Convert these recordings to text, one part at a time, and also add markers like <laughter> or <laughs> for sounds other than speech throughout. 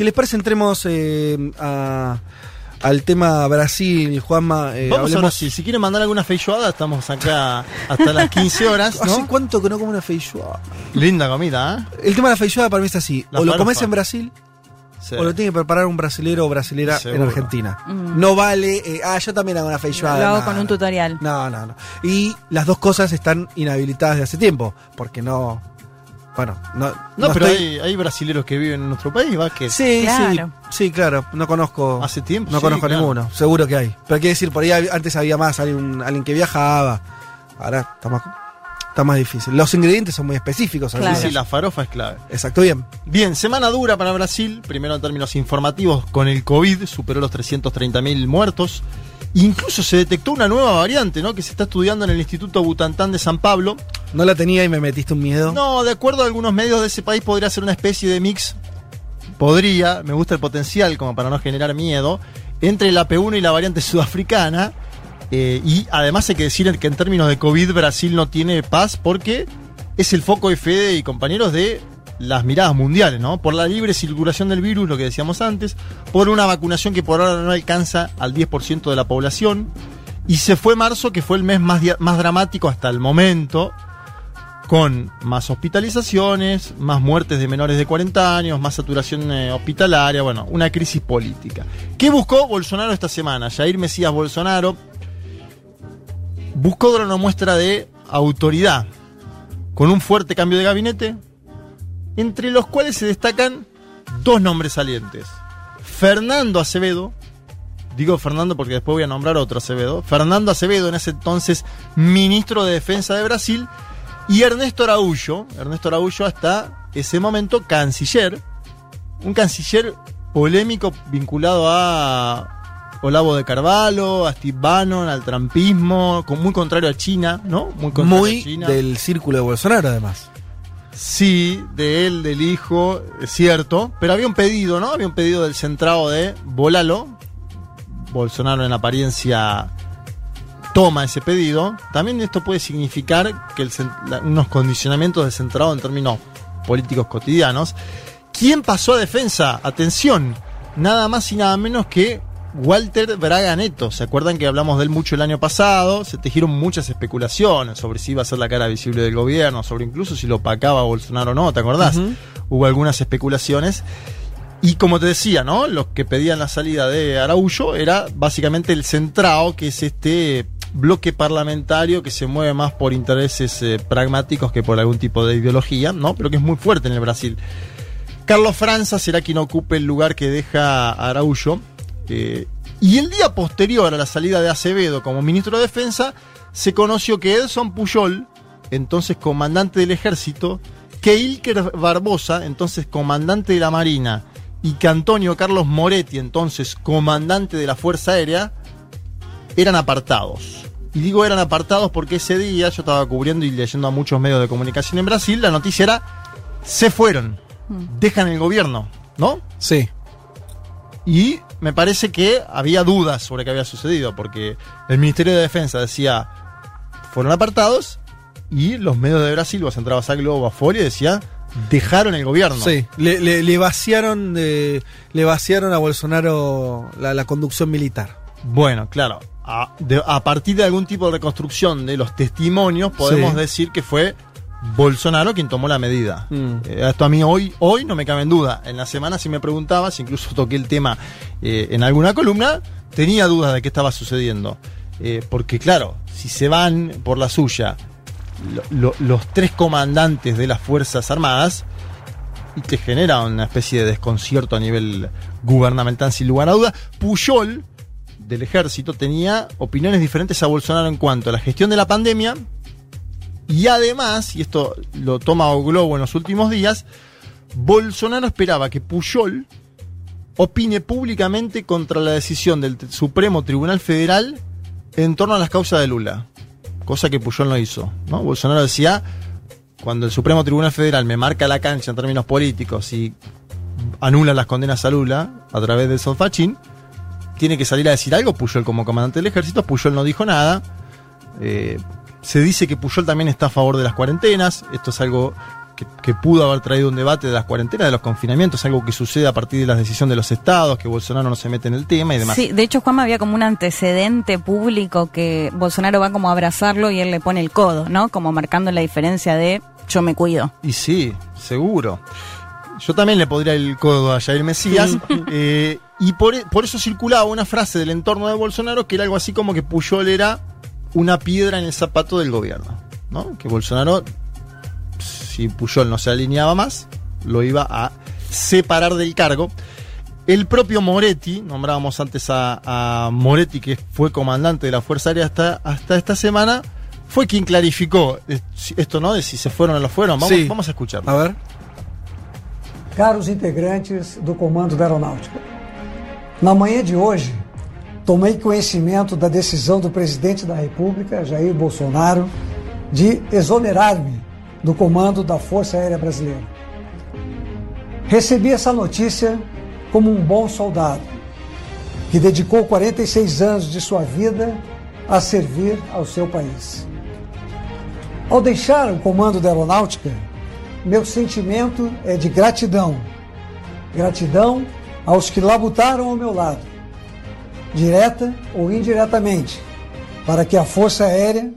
Si les parece, entremos eh, a- al tema Brasil, Juanma. eh, Vamos a hablemos- Brasil. Si quieren mandar alguna feijoada, estamos acá hasta las 15 horas, <laughs> ¿Hace cuánto que no como una feijoada? Linda comida, ¿eh? El tema de la feijoada para mí es así. La o lo comes en Brasil Sí. o lo tiene que preparar un brasilero o brasilera en. Argentina. No vale. eh, ah, yo también hago una feijoada. Lo hago con un tutorial. No, no, no. Y las dos cosas están inhabilitadas de hace tiempo. Porque no. Bueno, no. No, pero estoy- hay, hay brasileros que viven en nuestro país, ¿va? Que Sí, Claro. sí, sí, claro. No conozco. hace tiempo. No sí, conozco claro. ninguno. Seguro que hay. Pero hay que decir, por ahí antes había más, alguien, alguien que viajaba. Ahora está más, está más difícil. Los ingredientes son muy específicos. Sí, Claro. algunos. sí, la farofa es clave. Exacto, bien. Bien, semana dura para Brasil, primero en términos informativos, con el COVID, superó los 330.000 muertos. Incluso se detectó una nueva variante, ¿no? Que se está estudiando en el Instituto Butantan de San Pablo. No la tenía y me metiste un miedo. No, de acuerdo a algunos medios de ese país, podría ser una especie de mix. Podría, me gusta el potencial, como para no generar miedo, entre la P1 y la variante sudafricana. Eh, y además hay que decir que en términos de COVID, Brasil no tiene paz porque es el foco de Fede y compañeros de las miradas mundiales, ¿no? Por la libre circulación del virus, lo que decíamos antes, por una vacunación que por ahora no alcanza al 10% de la población. Y se fue marzo, que fue el mes más, más dramático hasta el momento, con más hospitalizaciones, más muertes de menores de 40 años, más saturación eh, hospitalaria, bueno, una crisis política. ¿Qué buscó Bolsonaro esta semana? Jair Mesías Bolsonaro buscó dar una muestra de autoridad, con un fuerte cambio de gabinete, entre los cuales se destacan dos nombres salientes. Fernando Acevedo, digo Fernando porque después voy a nombrar otro Acevedo, Fernando Acevedo en ese entonces ministro de Defensa de Brasil, y Ernesto Araújo, Ernesto Araújo hasta ese momento canciller, un canciller polémico vinculado a Olavo de Carvalho, a Steve Bannon, al trampismo, con- muy contrario a China, ¿no? Muy contrario a China. del círculo de Bolsonaro, además. Sí, de él, del hijo, es cierto. Pero había un pedido, ¿no? Había un pedido del centrado de Volalo. Bolsonaro en apariencia toma ese pedido. También esto puede significar que el cen- la- unos condicionamientos del centrado en términos políticos cotidianos. ¿Quién pasó a defensa? Atención, nada más y nada menos que Walter Braga Neto. ¿Se acuerdan que hablamos de él mucho el año pasado? Se tejieron muchas especulaciones sobre si iba a ser la cara visible del gobierno, sobre incluso si lo opacaba Bolsonaro o no, ¿te acordás? Hubo algunas especulaciones. Y como te decía, ¿no? Los que pedían la salida de Araújo era básicamente el centrado, que es este bloque parlamentario que se mueve más por intereses eh, pragmáticos que por algún tipo de ideología, ¿no? Pero que es muy fuerte en el Brasil. Carlos Franza será quien ocupe el lugar que deja Araújo. Eh, y el día posterior a la salida de Acevedo como ministro de Defensa, se conoció que Edson Puyol, entonces comandante del ejército, que Ilker Barbosa, entonces comandante de la Marina, y que Antonio Carlos Moretti, entonces comandante de la Fuerza Aérea, eran apartados. Y digo eran apartados porque ese día yo estaba cubriendo y leyendo a muchos medios de comunicación en Brasil, la noticia era, se fueron, dejan el gobierno, ¿no? Sí. Y me parece que había dudas sobre qué había sucedido, porque el Ministerio de Defensa decía, fueron apartados, y los medios de Brasil, vos entrabas a Globo, a Folia, decía, dejaron el gobierno. Sí. Le, le- le vaciaron de, le vaciaron a Bolsonaro la, la conducción militar. Bueno, claro, a, de- a partir de algún tipo de reconstrucción de los testimonios, podemos Sí. decir que fue Bolsonaro quien tomó la medida. Mm. Eh, esto a mí hoy, hoy no me cabe en duda. En la semana si me preguntabas, incluso <laughs> toqué el tema eh, en alguna columna, tenía dudas de qué estaba sucediendo. Eh, porque claro, si se van por la suya lo- lo- los tres comandantes de las Fuerzas Armadas, y te genera una especie de desconcierto a nivel gubernamental sin lugar a duda. Puyol, del ejército, tenía opiniones diferentes a Bolsonaro en cuanto a la gestión de la pandemia y además, y esto lo toma O Globo en los últimos días, Bolsonaro esperaba que Puyol opine públicamente contra la decisión del Supremo Tribunal Federal en torno a las causas de Lula. Cosa que Puyol no hizo. ¿no? Bolsonaro decía, cuando el Supremo Tribunal Federal me marca la cancha en términos políticos y anula las condenas a Lula a través del Sonfachín, tiene que salir a decir algo. Puyol como comandante del ejército, Puyol no dijo nada. Eh, se dice que Puyol también está a favor de las cuarentenas. Esto es algo que, que pudo haber traído un debate de las cuarentenas, de los confinamientos, algo que sucede a partir de la decisión de los estados, que Bolsonaro no se mete en el tema y demás. Sí, de hecho, Juanma había como un antecedente público que Bolsonaro va como a abrazarlo y él le pone el codo, ¿no? Como marcando la diferencia de yo me cuido. Y sí, seguro. Yo también le podría el codo a Jair Mesías. <laughs> eh, y por, por eso circulaba una frase del entorno de Bolsonaro que era algo así como que Puyol era una piedra en el zapato del gobierno. ¿no? Que Bolsonaro, si Puyol no se alineaba más, lo iba a separar del cargo. El propio Moretti, nombrábamos antes a, a Moretti, que fue comandante de la Fuerza Aérea hasta, hasta esta semana, fue quien clarificó eh, esto, ¿no? De si se fueron o no fueron. Vamos, Sí. vamos a escucharlo. A ver. Caros integrantes do Comando da Aeronáutica, na manhã de hoje, tomei conhecimento da decisão do presidente da República, Jair Bolsonaro, de exonerar-me do comando da Força Aérea Brasileira. Recebi essa notícia como um bom soldado, que dedicou 46 anos de sua vida a servir ao seu país. Ao deixar o comando da Aeronáutica, meu sentimento é de gratidão. Gratidão aos que labutaram ao meu lado, direta ou indiretamente, para que a Força Aérea,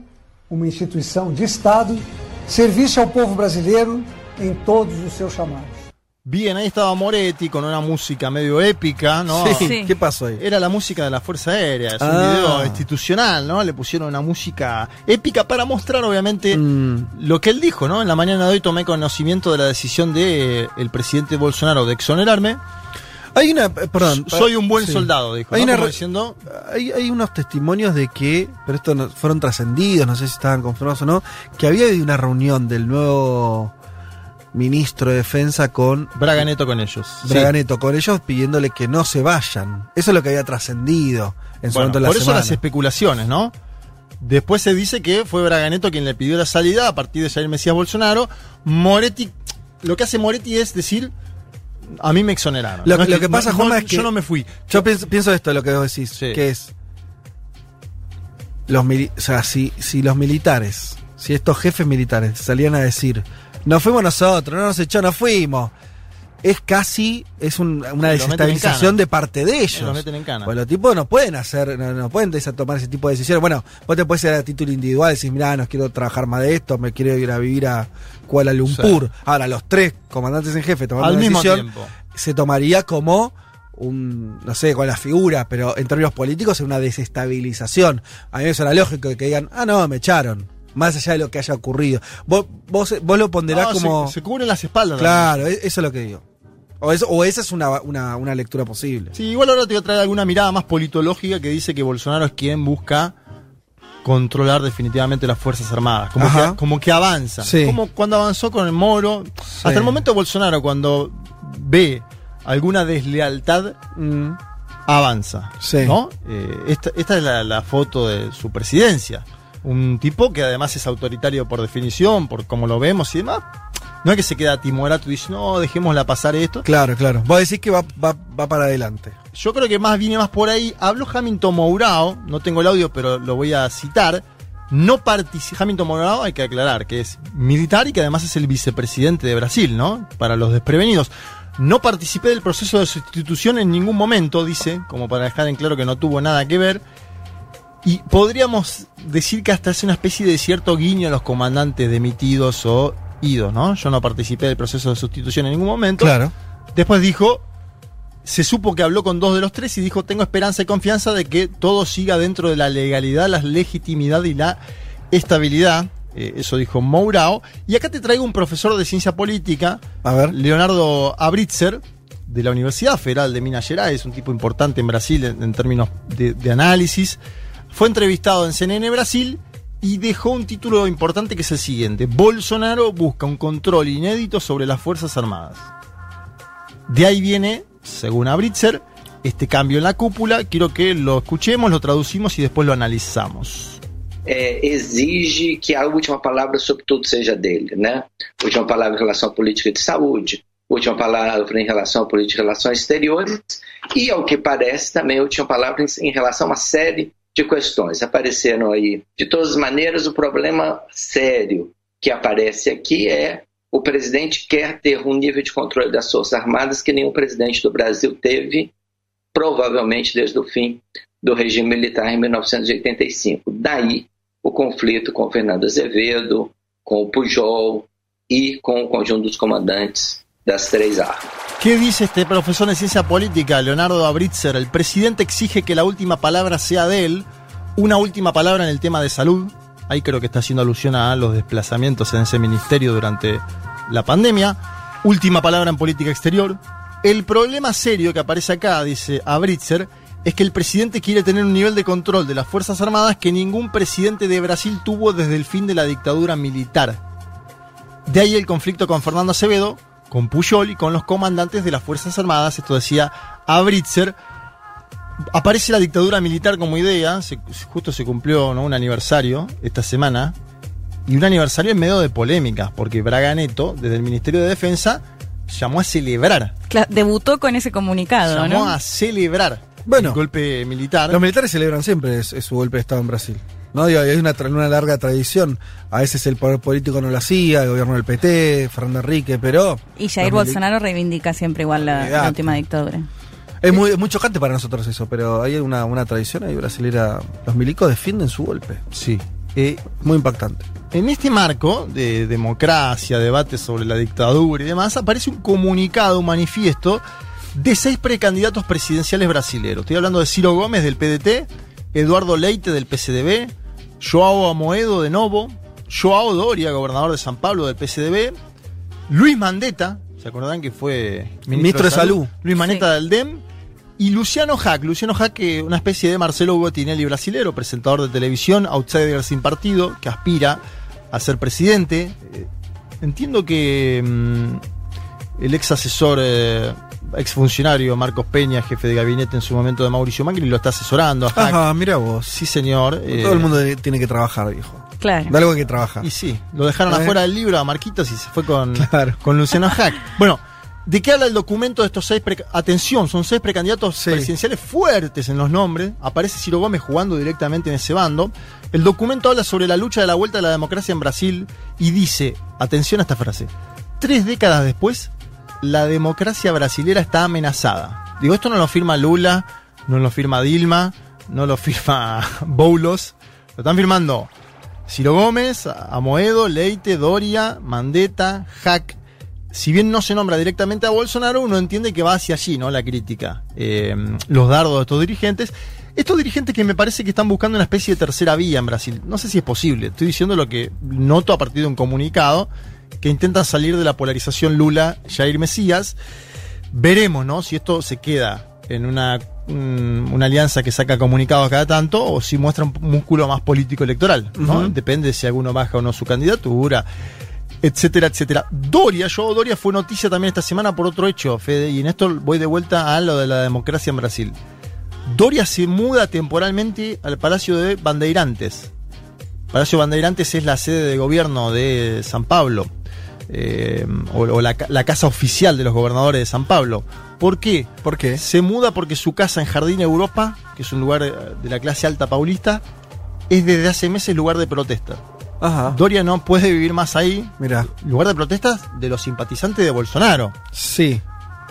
uma instituição de Estado, servisse ao povo brasileiro em todos os seus chamados. Bien, ahí estaba Moretti con una música medio épica, ¿no? Sí. Sí. ¿Qué pasó ahí? Era la música de la Fuerza Aérea, es un Ah. video institucional, ¿no? Le pusieron una música épica para mostrar, obviamente, Mm, lo que él dijo, ¿no? En la mañana de hoy tomé conocimiento de la decisión del el presidente Bolsonaro de exonerarme. Hay una. eh, Perdón. Soy un buen sí. soldado, dijo. Hay, ¿no? una diciendo, hay, hay unos testimonios de que, pero esto no- fueron trascendidos, no sé si estaban confirmados o no, que había habido una reunión del nuevo ministro de Defensa con Braga Neto con ellos. Sí. Braga Neto, con ellos pidiéndole que no se vayan. Eso es lo que había trascendido en su Bueno, momento de la por eso semana. las especulaciones, ¿no? Después se dice que fue Braganeto quien le pidió la salida a partir de Jair Mesías Bolsonaro. Moretti, lo que hace Moretti es decir, a mí me exoneraron. Lo- No que pasa, no- Juanma, no- es que- Yo no me fui. Yo pienso, pienso esto, lo que vos decís, Sí. que es. Los o sea, si, si los militares, si estos jefes militares salían a decir, nos fuimos nosotros, no nos echó, nos fuimos. Es casi, es un- una Lo meten en desestabilización cana. de parte de ellos. Lo meten en cana. Pues los tipos no pueden hacer, no, no pueden tomar ese tipo de decisiones. Bueno, vos te puedes ir a título individual y decir, mirá, no quiero trabajar más de esto, me quiero ir a vivir a Kuala Lumpur. Ahora, los tres comandantes en jefe tomando Al una mismo decisión, tiempo. se tomaría como un, no sé, con la figura, pero en términos políticos es una desestabilización. A mí me suena lógico que digan, ah, no, me echaron. Más allá de lo que haya ocurrido. Vos, vos, vos lo ponderás No, se- como... se, cubren las espaldas. claro, e- eso es lo que digo. O, eso, o esa es una, una, una lectura posible. Sí, igual ahora te voy a traer alguna mirada más politológica que dice que Bolsonaro es quien busca controlar definitivamente las Fuerzas Armadas, como, que, como que avanza, Sí. como cuando avanzó con el Moro. Hasta el momento Bolsonaro cuando ve alguna deslealtad Mm, avanza, Sí. ¿no? Eh, esta, esta es la, la foto de su presidencia, un tipo que además es autoritario por definición, por como lo vemos y demás. No es que se queda timorato y dice, no, dejémosla pasar esto. claro, claro. Vos decís que va, va, va para adelante. Yo creo que más viene más por ahí. Habló Hamilton Mourao, no tengo el audio, pero lo voy a citar. No. Hamilton Mourao, hay que aclarar que es militar y que además es el vicepresidente de Brasil, ¿no? Para los desprevenidos. No participé del proceso de sustitución en ningún momento, dice, como para dejar en claro que no tuvo nada que ver. Y podríamos decir que hasta es una especie de cierto guiño a los comandantes demitidos o Yo no participé del proceso de sustitución en ningún momento. Claro. Después dijo, se supo que habló con dos de los tres y dijo, tengo esperanza y confianza de que todo siga dentro de la legalidad, la legitimidad y la estabilidad. Eh, eso dijo Mourao. Y acá te traigo un profesor de ciencia política, A ver. Leonardo Abritzer, de la Universidad Federal de Minas Gerais, un tipo importante en Brasil en, en términos de, de análisis. Fue entrevistado en CNN Brasil y dejó un título importante que es el siguiente. Bolsonaro busca un control inédito sobre las Fuerzas Armadas. De ahí viene según Abritzer, este cambio en la cúpula. Quiero que lo escuchemos, lo traducimos y después lo analizamos. é, exige que a última palavra sobre tudo seja dele, né? Última palavra em relação à política de saúde, última palavra em relação à política de relações exteriores e, ao que parece, também a última palavra em relação a uma série de questões. Apareceram aí, de todas as maneiras, o problema sério que aparece aqui é o presidente quer ter um nível de controle das Forças Armadas que nenhum presidente do Brasil teve, provavelmente desde o fim do regime militar em 1985. Daí o conflito com Fernando Azevedo, com o Pujol e com o conjunto dos comandantes das três armas. ¿Qué dice este profesor de ciencia política, Leonardo Abritzer? El presidente exige que la última palabra sea de él, una última palabra en el tema de salud. Ahí creo que está haciendo alusión a los desplazamientos en ese ministerio durante la pandemia. Última palabra en política exterior. El problema serio que aparece acá, dice Abritzer, es que el presidente quiere tener un nivel de control de las Fuerzas Armadas que ningún presidente de Brasil tuvo desde el fin de la dictadura militar. De ahí el conflicto con Fernando Acevedo, con Puyol y con los comandantes de las Fuerzas Armadas, esto decía Abritzer. Aparece la dictadura militar como idea, se- justo se cumplió ¿no? un aniversario esta semana, y un aniversario en medio de polémicas, porque Braga Neto, desde el Ministerio de Defensa, llamó a celebrar, Cla- debutó con ese comunicado, llamó ¿no? a celebrar Bueno, el golpe militar. Los militares celebran siempre es- es su golpe de Estado en Brasil. ¿No? Digo, hay una, larga tradición. A veces el poder político no lo hacía, el gobierno del PT, Fernando Enrique, pero. Y Jair Bolsonaro reivindica siempre igual la, última dictadura. Es muy, es muy chocante para nosotros eso, pero hay una, una tradición ahí brasilera. Los milicos defienden su golpe. Sí. Eh, Muy impactante. En este marco de democracia, debate sobre la dictadura y demás, aparece un comunicado, un manifiesto de seis precandidatos presidenciales brasileños. Estoy hablando de Ciro Gómez del PDT, Eduardo Leite del PCDB, Joao Amoedo de Novo, Joao Doria, gobernador de San Pablo del PCDB, Luis Mandetta, ¿se acordarán que fue Ministro de Salud. Luis Mandetta Sí. del DEM. Y Luciano Hack, Luciano Hack, que una especie de Marcelo Botinelli brasilero, presentador de televisión, outsider sin partido, que aspira a ser presidente. Eh, entiendo que mm, el ex asesor, eh, ex funcionario Marcos Peña, jefe de gabinete en su momento de Mauricio Macri, lo está asesorando. Ajá, mira vos. Sí, señor. eh, Todo el mundo tiene que trabajar, viejo. Claro. De algo hay que trabajar. y sí, lo dejaron Eh. afuera del libro a Marquitos y se fue con, Claro. con Luciano <laughs> Hack. Bueno, ¿de qué habla el documento de estos seis? Atención, son seis precandidatos Sí. presidenciales fuertes en los nombres. Aparece Ciro Gómez jugando directamente en ese bando. El documento habla sobre la lucha de la vuelta de la democracia en Brasil y dice, atención a esta frase, tres décadas después, la democracia brasilera está amenazada. Digo, esto no lo firma Lula, no lo firma Dilma, no lo firma <laughs> Boulos, lo están firmando Ciro Gómez, Amoedo, Leite, Doria, Mandetta, Hack. Si bien no se nombra directamente a Bolsonaro, uno entiende que va hacia allí, ¿no? La crítica. Eh, los dardos de estos dirigentes. Estos dirigentes que me parece que están buscando una especie de tercera vía en Brasil. No sé si es posible. Estoy diciendo lo que noto a partir de un comunicado que intentan salir de la polarización Lula-Jair Mesías. Veremos, ¿no? Si esto se queda en una, un- una alianza que saca comunicados cada tanto o si muestra un músculo más político electoral, ¿no? Depende si alguno baja o no su candidatura, etcétera, etcétera. Doria, yo Doria fue noticia también esta semana por otro hecho, Fede, y en esto voy de vuelta a lo de la democracia en Brasil. Doria se muda temporalmente al Palacio de Bandeirantes. Palacio Bandeirantes es la sede de gobierno de San Pablo, eh, o, o la, ca- la casa oficial de los gobernadores de San Pablo. ¿Por qué? ¿Por qué? Se muda porque su casa en Jardín Europa, que es un lugar eh, de la clase alta paulista, es desde hace meses lugar de protesta. Ajá. Doria no puede vivir más ahí. Mira. Lugar de protestas de los simpatizantes de Bolsonaro. Sí.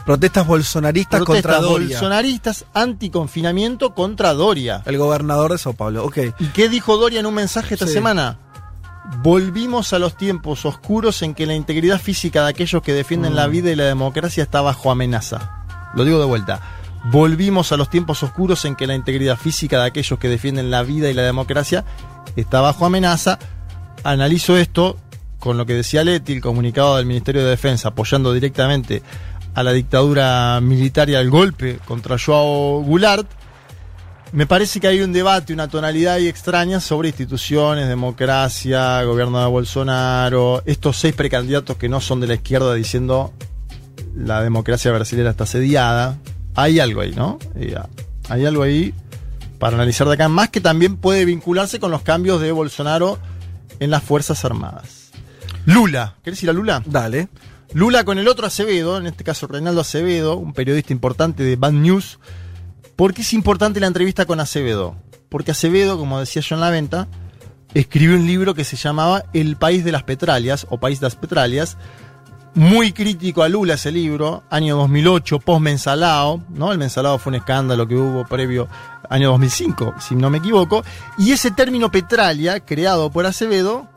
Protestas bolsonaristas Protestas contra Doria. bolsonaristas anticonfinamiento contra Doria. El gobernador de Sao Paulo. Ok. ¿Y qué dijo Doria en un mensaje esta Sí. semana? Volvimos a los tiempos oscuros en que la integridad física de aquellos que defienden Mm. la vida y la democracia está bajo amenaza. Lo digo de vuelta. Volvimos a los tiempos oscuros en que la integridad física de aquellos que defienden la vida y la democracia está bajo amenaza. Analizo esto con lo que decía Leti, el comunicado del Ministerio de Defensa, apoyando directamente a la dictadura militar y al golpe contra Joao Goulart. Me parece que hay un debate, una tonalidad ahí extraña sobre instituciones, democracia, gobierno de Bolsonaro, estos seis precandidatos que no son de la izquierda diciendo la democracia brasileña está asediada. Hay algo ahí, ¿no? Hay algo ahí para analizar de acá, más que también puede vincularse con los cambios de Bolsonaro en las Fuerzas Armadas. Lula, ¿querés ir a Lula? Dale. Lula con el otro Acevedo, en este caso Reinaldo Acevedo, un periodista importante de Bad News. ¿Por qué es importante la entrevista con Acevedo? Porque Acevedo, como decía John Laventa, escribió un libro que se llamaba El País de las Petralias o País de las Petralias. Muy crítico a Lula ese libro, año 2008, post-mensalao, ¿no? El mensalao fue un escándalo que hubo previo año 2005, si no me equivoco. Y ese término petralia, creado por Acevedo,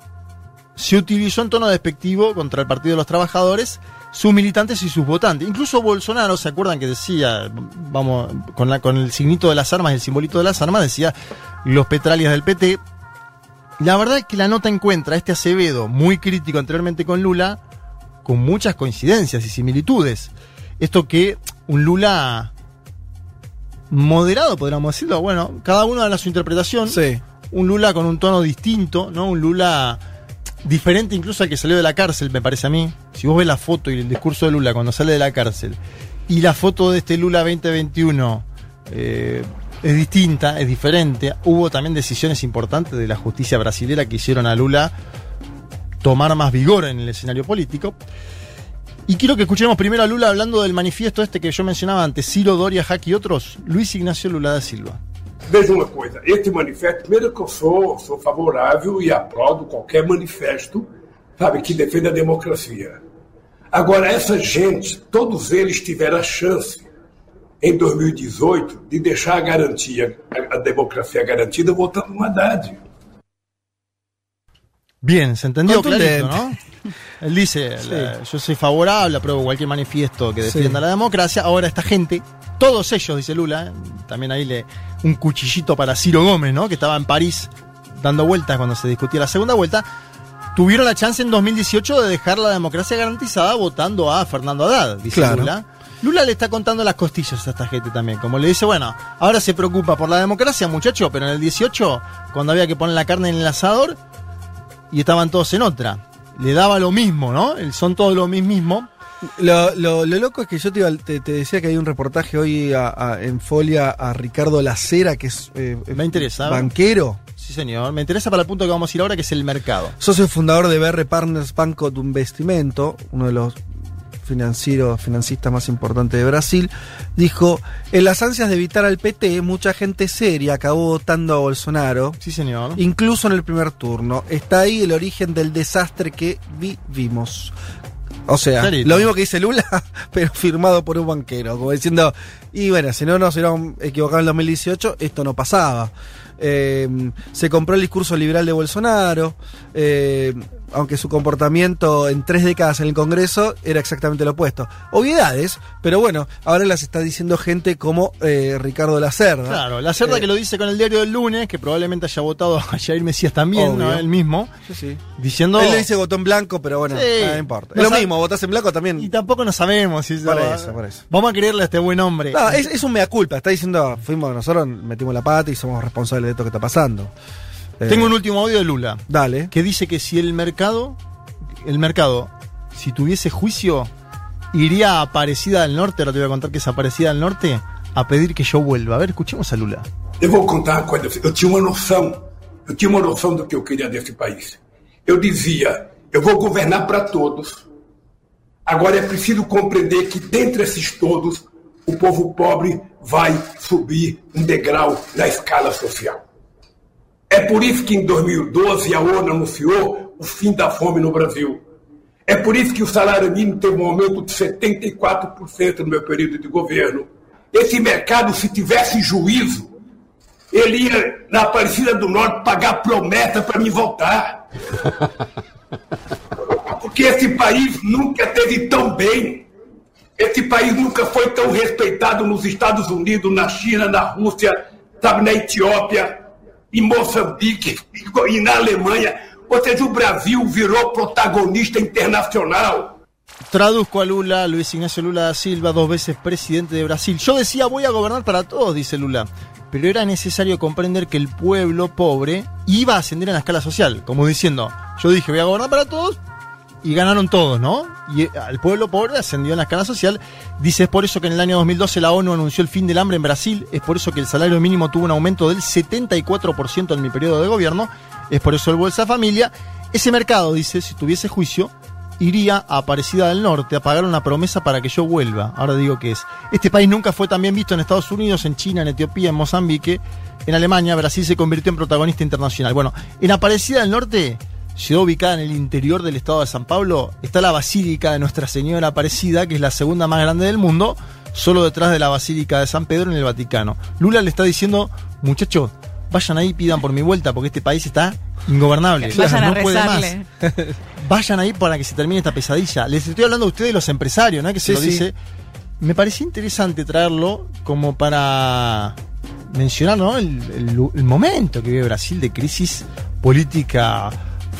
se utilizó en tono despectivo contra el Partido de los Trabajadores, sus militantes y sus votantes. Incluso Bolsonaro, ¿se acuerdan que decía, vamos, con, la, con el signito de las armas, el simbolito de las armas, decía los petralias del PT? La verdad es que la nota encuentra este Acevedo, muy crítico anteriormente con Lula, con muchas coincidencias y similitudes. Esto que un Lula moderado, podríamos decirlo. Bueno, cada uno da su interpretación. Sí. Un Lula con un tono distinto, ¿no? Un Lula diferente incluso al que salió de la cárcel, me parece a mí. Si vos ves la foto y el discurso de Lula cuando sale de la cárcel y la foto de este Lula 2021 eh, es distinta, es diferente. Hubo también decisiones importantes de la justicia brasilera que hicieron a Lula tomar más vigor en el escenario político. Y quiero que escuchemos primero a Lula hablando del manifiesto este que yo mencionaba antes, Ciro, Doria, Jack y otros, Luis Ignacio Lula da Silva. Veja uma coisa, este manifesto, primeiro que eu sou, sou favorável e aplaudo qualquer manifesto, sabe, que defenda a democracia. Agora, essa gente, todos eles tiveram a chance, em 2018, de deixar a garantia, a democracia garantida, votando no Haddad. Bien, se entendió clarito, ¿no? Él dice, la- yo soy favorable, apruebo cualquier manifiesto que defienda Sí. la democracia. Ahora esta gente, todos ellos, dice Lula, ¿eh? también ahí le un cuchillito para Ciro Gómez, ¿no? Que estaba en París dando vueltas cuando se discutía la segunda vuelta, tuvieron la chance en 2018 de dejar la democracia garantizada votando a Fernando Haddad, dice Claro. Lula. Lula le está contando las costillas a esta gente también, como le dice, bueno, ahora se preocupa por la democracia, muchacho, pero en el 18, cuando había que poner la carne en el asador, y estaban todos en otra. Le daba lo mismo, ¿no? El- Son todos lo mismo. Lo, lo- lo loco es que yo te, te- te decía que hay un reportaje hoy a- a- en Folia a Ricardo Lacera, que es eh, Me interesa. banquero, Sí, señor. Me interesa para el punto que vamos a ir ahora, que es el mercado. socio fundador de BR Partners Banco de Investimento, uno de los financieros, financistas más importantes de Brasil, dijo, en las ansias de evitar al PT, mucha gente seria acabó votando a Bolsonaro, Sí, señor. incluso en el primer turno. Está ahí el origen del desastre que vivimos. O sea, Clarito. lo mismo que dice Lula, <laughs> pero firmado por un banquero, como diciendo, y bueno, si no nos hubiéramos equivocado en el 2018, esto no pasaba. Eh, se compró el discurso liberal de Bolsonaro, eh, aunque su comportamiento en tres décadas en el Congreso era exactamente lo opuesto. Obviedades, pero bueno, ahora las está diciendo gente como eh, Ricardo Lacerda. Claro, la cerda Eh, que lo dice con el diario del lunes, que probablemente haya votado <laughs> a Jair Mesías también, ¿no? Él mismo, Sí, sí. diciendo... Él le dice botón blanco, pero bueno, Sí. ah, no importa. No es lo mismo, votás en blanco Y también. tampoco no sabemos si Por eso, por eso. Vamos a creerle a este buen hombre. No, es, es un mea culpa. Está diciendo, fuimos nosotros, metimos la pata y somos responsables de esto que está pasando. Eh, Tengo un último audio de Lula. Dale. que dice que si el mercado, el mercado, si tuviese juicio, iría a Aparecida del Norte, ahora te voy a contar que es Aparecida del Norte, a pedir que yo vuelva. A ver, escuchemos a Lula. Eu vou contar uma coisa. Eu tinha uma noção. Eu tinha uma noção do que eu queria desse país. Eu dizia: eu vou governar para todos. Agora é preciso compreender que, dentre esses todos, o povo pobre vai subir um degrau na escala social. É por isso que em 2012 a ONU anunciou o fim da fome no Brasil. É por isso que o salário mínimo teve um aumento de 74% no meu período de governo. Esse mercado, se tivesse juízo, ele ia na Aparecida do Norte pagar promessa para me voltar. <laughs> Porque esse país nunca teve tão bem. Esse país nunca foi tão respeitado nos Estados Unidos, na China, na Rússia, sabe, na Etiópia, em Moçambique e na Alemanha. Ou seja, o Brasil virou protagonista internacional. Traduzco a Lula, Luis Ignacio Lula da Silva, dos veces presidente de Brasil. Yo decía, voy a gobernar para todos, dice Lula. Pero era necesario comprender que el pueblo pobre iba a ascender en la escala social. Como diciendo, yo dije, voy a gobernar para todos, y ganaron todos, ¿no? Y eh, al pueblo pobre ascendió en la escala social. Dice, es por eso que en el año 2012 la ONU anunció el fin del hambre en Brasil, es por eso que el salario mínimo tuvo un aumento del 74% en mi periodo de gobierno, es por eso el Bolsa Familia. Ese mercado, dice, si tuviese juicio, iría a Aparecida del Norte a pagar una promesa para que yo vuelva. Ahora digo que es. Este país nunca fue tan bien visto en Estados Unidos, en China, en Etiopía, en Mozambique. En Alemania, Brasil se convirtió en protagonista internacional. Bueno, en Aparecida del Norte, ciudad ubicada en el interior del estado de San Pablo, está la Basílica de Nuestra Señora Aparecida, que es la segunda más grande del mundo, solo detrás de la Basílica de San Pedro en el Vaticano. Lula le está diciendo, muchachos, vayan ahí, pidan por mi vuelta, porque este país está ingobernable. Vayan a no puede más. <laughs> Vayan ahí para que se termine esta pesadilla. Les estoy hablando a ustedes, los empresarios, ¿no? Que se Sí, lo sí. dice. Me parecía interesante traerlo como para mencionar, ¿no? El, el- el momento que vive Brasil de crisis política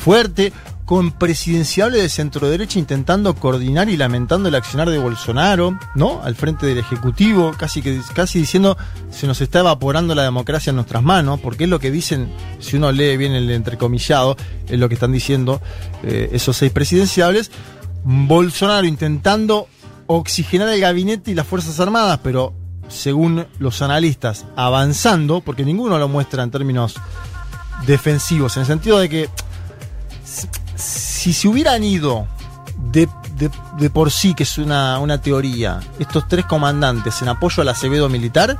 fuerte, con presidenciable de centro derecha intentando coordinar y lamentando el accionar de Bolsonaro, ¿no? Al frente del Ejecutivo, casi que casi diciendo se nos está evaporando la democracia en nuestras manos, porque es lo que dicen, si uno lee bien el entrecomillado, es lo que están diciendo eh, esos seis presidenciables. Bolsonaro intentando oxigenar el gabinete y las Fuerzas Armadas, pero según los analistas, avanzando, porque ninguno lo muestra en términos defensivos, en el sentido de que si- se hubieran ido de, de- de por sí, que es una, una teoría, estos tres comandantes en apoyo al Acevedo militar,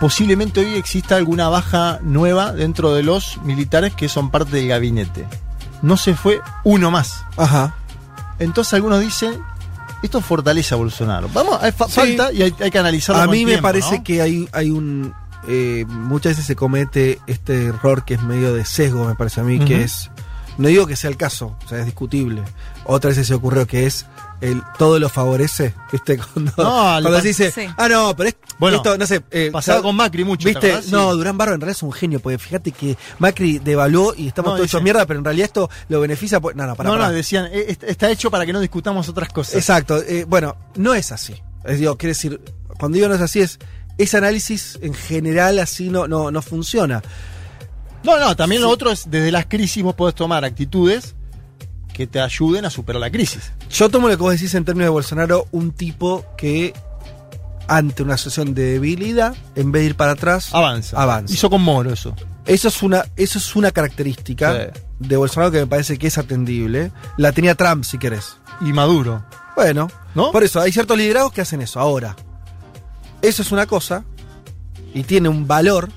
posiblemente hoy exista alguna baja nueva dentro de los militares que son parte del gabinete. No se fue uno más. Ajá. Entonces algunos dicen, esto fortalece a Bolsonaro. Vamos, hay fa- Sí. falta y hay, hay que analizarlo. A mí me parece ¿no? que hay, hay un. eh, muchas veces se comete este error que es medio de sesgo, me parece a mí, que es. No digo que sea el caso, o sea, es discutible. Otra vez se ocurrió que es el todo lo favorece, ¿viste? <laughs> Cuando, No, cuando se dice, Sí. ah, no, pero es, Bueno, esto, no sé. eh, Pasaba o sea, con Macri mucho. ¿te ¿Viste? No, Sí. Durán Barba en realidad es un genio, porque fíjate que Macri devaluó y estamos No, todos hechos mierda, pero en realidad esto lo beneficia. por- No, no, para, no, no, decían, eh, est- está hecho para que no discutamos otras cosas. Exacto. eh, bueno, no es así. Es, digo, quiere decir, cuando digo no es así, es ese análisis en general así no, no, no funciona. No, no, también lo otro es, desde las crisis vos podés tomar actitudes que te ayuden a superar la crisis. Yo tomo lo que vos decís en términos de Bolsonaro, un tipo que ante una situación de debilidad, en vez de ir para atrás, Avanza. avanza. Hizo con Moro eso. Eso es una, eso es una característica Sí. de Bolsonaro que me parece que es atendible. La tenía Trump, si querés. Y Maduro. Bueno, ¿No? por eso hay ciertos liderazgos que hacen eso. Ahora, eso es una cosa y tiene un valor.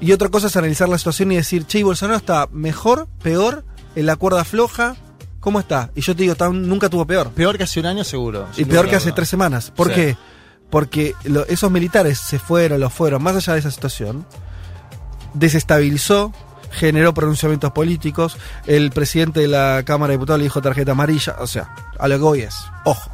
Y otra cosa es analizar la situación y decir, che, ¿y Bolsonaro está mejor, peor, en la cuerda floja. ¿Cómo está? Y yo te digo, nunca tuvo peor. Peor que hace un año seguro. Y peor que hace tres semanas. ¿Por Sí. qué? Porque lo- esos militares se fueron, los fueron, más allá de esa situación, desestabilizó, generó pronunciamientos políticos, el presidente de la Cámara de Diputados le dijo tarjeta amarilla, o sea, a lo que voy es, ojo,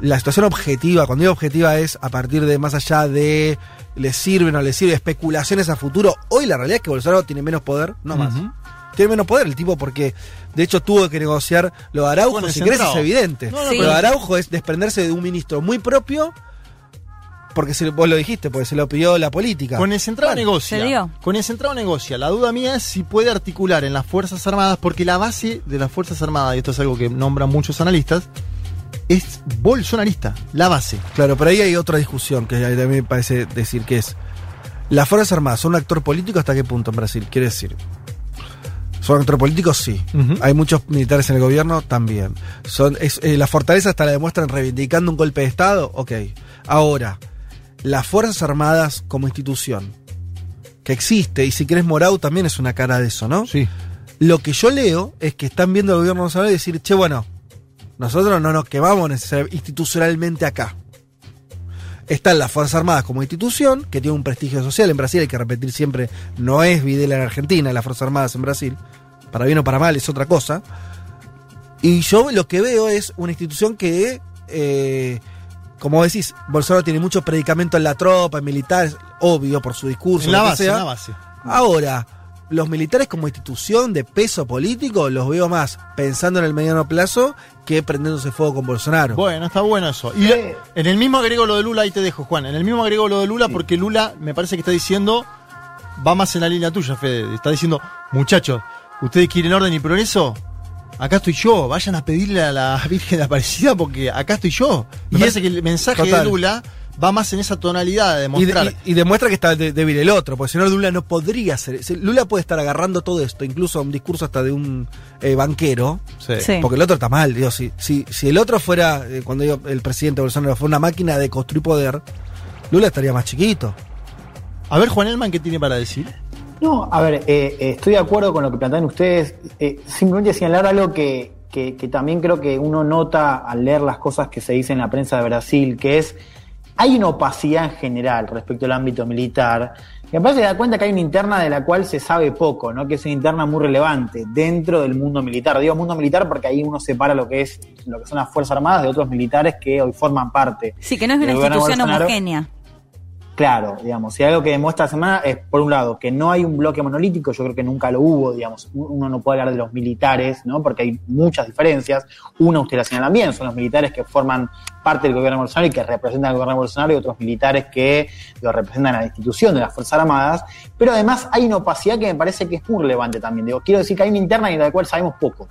la situación objetiva, cuando digo objetiva es a partir de más allá de le sirve o no le sirve, especulaciones a futuro, hoy la realidad es que Bolsonaro tiene menos poder, no más. Tiene menos poder el tipo porque de hecho tuvo que negociar lo de Araujo, Bueno, si querés es evidente. No, no, Sí. Lo de Araujo es desprenderse de un ministro muy propio porque se, vos lo dijiste, porque se lo pidió la política. Con el centrado Bueno, negocia. se dio. Con el centrado negocia. La duda mía es si puede articular en las Fuerzas Armadas, porque la base de las Fuerzas Armadas, y esto es algo que nombran muchos analistas, es bolsonarista. La base. Claro, pero ahí hay otra discusión que a mí me parece decir que es las Fuerzas Armadas son un actor político hasta qué punto en Brasil, quiere decir. ¿Son actor político? Sí. Hay muchos militares en el gobierno también. Son, es, eh, la fortaleza hasta la demuestran reivindicando un golpe de Estado. Ok. Ahora, las Fuerzas Armadas como institución, que existe, y si querés Morau también es una cara de eso, ¿no? Sí. Lo que yo leo es que están viendo el gobierno nacional y decir, che, bueno, nosotros no nos quemamos necesar- institucionalmente acá. Están las Fuerzas Armadas como institución, que tiene un prestigio social en Brasil, hay que repetir siempre, no es Videla en Argentina, las Fuerzas Armadas en Brasil, para bien o para mal es otra cosa. Y yo lo que veo es una institución que, eh, como decís, Bolsonaro tiene mucho predicamento en la tropa, en militares, obvio por su discurso, En la base, sea. en la base. Ahora, los militares como institución de peso político los veo más pensando en el mediano plazo que prendiéndose fuego con Bolsonaro. Bueno, está bueno eso. Y en el mismo agrego lo de Lula, ahí te dejo, Juan. En el mismo agrego lo de Lula, porque Lula me parece que está diciendo, va más en la línea tuya, Fede. Está diciendo, muchachos, ¿ustedes quieren orden y progreso? acá estoy yo, vayan a pedirle a la <laughs> Virgen de Aparecida porque acá estoy yo. Y Me parece que el mensaje Total. de Lula va más en esa tonalidad de Y, de- demostrar. y- y demuestra que está débil el otro, porque si no Lula no podría ser. Lula puede estar agarrando todo esto, incluso un discurso hasta de un eh, banquero, Sí. Sí. porque el otro está mal. Digo, si, si, si el otro fuera, eh, cuando digo el presidente Bolsonaro, fue una máquina de construir poder, Lula estaría más chiquito. A ver, Juan Elman, ¿qué tiene para decir? No, a ver, eh, eh, estoy de acuerdo con lo que plantean ustedes. Eh, simplemente señalar algo que, que, que también creo que uno nota al leer las cosas que se dicen en la prensa de Brasil, que es, hay una opacidad en general respecto al ámbito militar. Y parece que da cuenta que hay una interna de la cual se sabe poco, ¿no? que es una interna muy relevante dentro del mundo militar. Digo mundo militar porque ahí uno separa lo que es lo que son las Fuerzas Armadas de otros militares que hoy forman parte. Sí, que no es una institución Bolsonaro. homogénea. Claro, digamos, si algo que demuestra la semana es, por un lado, que no hay un bloque monolítico, yo creo que nunca lo hubo, digamos, uno no puede hablar de los militares, ¿no? Porque hay muchas diferencias. Una, usted la señalan bien, son los militares que forman parte del gobierno Bolsonaro y que representan al gobierno Bolsonaro y otros militares que lo representan a la institución de las Fuerzas Armadas. Pero además hay una opacidad que me parece que es muy relevante también. Digo, quiero decir que hay una interna y de la cual sabemos poco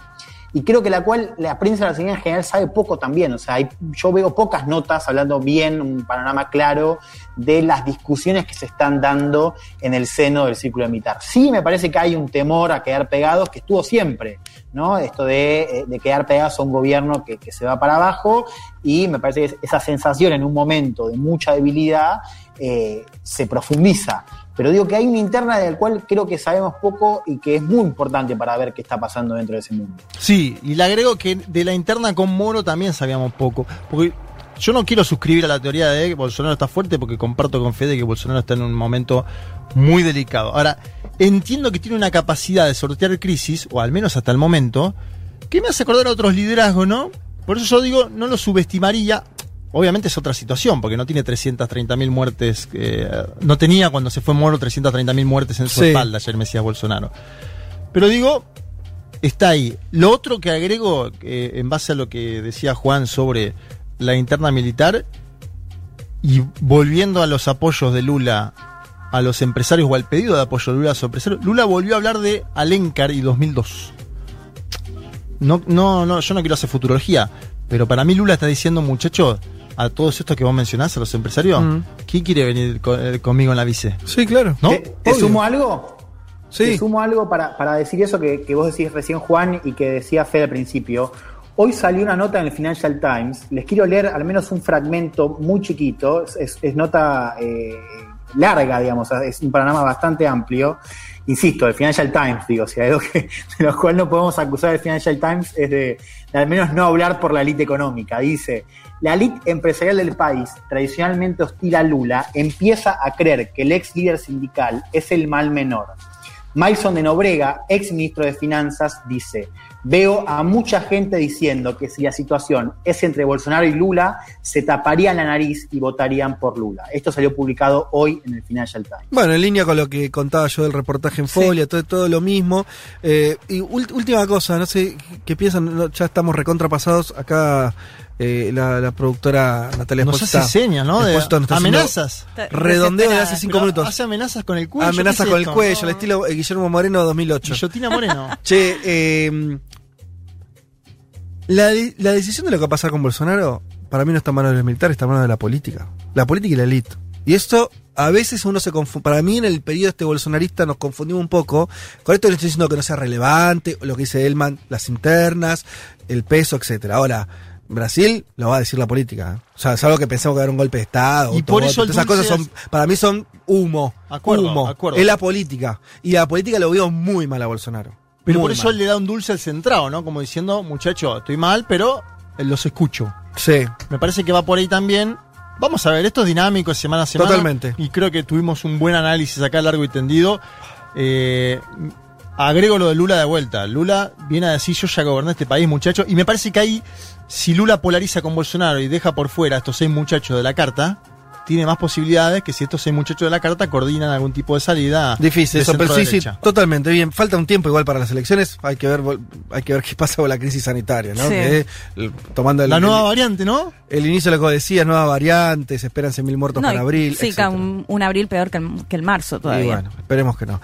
y creo que la cual la prensa brasileña en general sabe poco también. O sea, yo veo pocas notas hablando bien, un panorama claro de las discusiones que se están dando en el seno del círculo militar. Sí, me parece que hay un temor a quedar pegados que estuvo siempre, ¿no? Esto de, eh, quedar pegados a un gobierno que, que se va para abajo y me parece que esa sensación en un momento de mucha debilidad eh, se profundiza. Pero digo que hay una interna del cual creo que sabemos poco y que es muy importante para ver qué está pasando dentro de ese mundo. Sí, y le agrego que de la interna con Moro también sabíamos poco. Porque yo no quiero suscribir a la teoría de que Bolsonaro está fuerte porque comparto con Fede que Bolsonaro está en un momento muy delicado. Ahora, entiendo que tiene una capacidad de sortear crisis, o al menos hasta el momento, que me hace acordar a otros liderazgos, ¿no? Por eso yo digo, no lo subestimaría. Obviamente es otra situación, porque no tiene 330.000 muertes, eh, no tenía cuando se fue Moro 330.000 muertes en su Sí. espalda, ayer Mesías Bolsonaro. Pero digo, está ahí. Lo otro que agrego, eh, en base a lo que decía Juan sobre la interna militar, y volviendo a los apoyos de Lula a los empresarios o al pedido de apoyo de Lula a los empresarios, Lula volvió a hablar de Alencar y 2002. No, no, no, yo no quiero hacer futurología, pero para mí Lula está diciendo, muchachos, a todos estos que vos mencionás, a los empresarios, Mm. ¿quién quiere venir eh, conmigo en la vice? Sí, claro. ¿No? ¿Te, te sumo algo? Te Sí. sumo algo para, para decir eso que, que vos decís recién, Juan, y que decía Fede al principio. Hoy salió una nota en el Financial Times. Les quiero leer al menos un fragmento muy chiquito. Es, es- es nota eh, larga, digamos. Es un panorama bastante amplio. Insisto, el Financial Times, digo, si hay algo que, de lo cual no podemos acusar al Financial Times es de, de al menos no hablar por la élite económica. Dice, la élite empresarial del país, tradicionalmente hostil a Lula, empieza a creer que el ex líder sindical es el mal menor. Maison de Nobrega, ex ministro de Finanzas, dice, veo a mucha gente diciendo que si la situación es entre Bolsonaro y Lula, se taparían la nariz y votarían por Lula. Esto salió publicado hoy en el Financial Times. Bueno, en línea con lo que contaba yo del reportaje en Folia, todo, todo lo mismo. Eh, y última cosa, no sé qué piensan, ya estamos recontrapasados. Acá eh, la, la productora Natalia Nos hace señas, ¿no? De amenazas. Redondeo de hace cinco minutos. Hace amenazas con el cuello. Amenazas ¿qué es con el cuello, al estilo eh, Guillermo Moreno 2008. Guillotina Moreno. <laughs> Che, eh, la, de- la decisión de lo que va a pasar con Bolsonaro, para mí no está en manos de los militares, está en manos de la política. La política y la élite. Y esto, a veces uno se confunde. Para mí, en el periodo este bolsonarista, nos confundimos un poco. Con esto no estoy diciendo que no sea relevante, lo que dice Elman, las internas, el peso, etcétera. Ahora, Brasil lo va a decir la política. ¿eh? O sea, es algo que pensamos que va a haber un golpe de Estado. Y por eso todas esas cosas son, para mí son humo. Acuerdo, humo. acuerdo. Es la política. Y la política lo veo muy mal a Bolsonaro. Pero Muy por eso mal. él le da un dulce al centrado, ¿no? Como diciendo, muchacho, estoy mal, pero eh, los escucho. Sí. Me parece que va por ahí también. Vamos a ver, esto es dinámico semana a semana. Totalmente. Y creo que tuvimos un buen análisis acá largo y tendido. Eh, agrego lo de Lula de vuelta. Lula viene a decir, yo ya goberné este país, muchacho. Y me parece que ahí, si Lula polariza con Bolsonaro y deja por fuera a estos seis muchachos de la carta, tiene más posibilidades que si estos seis muchachos de la carta coordinan algún tipo de salida. Difícil de eso, pero sí, totalmente bien. Falta un tiempo igual para las elecciones. Hay que ver, hay que ver qué pasa con la crisis sanitaria, ¿no? Sí. Que, el- tomando el, La nueva el, variante, ¿no? el inicio de lo que decías, nuevas variantes, esperan mil muertos No, para abril. Sí, un, un abril peor que el, que el marzo Y todavía. bueno, esperemos que no.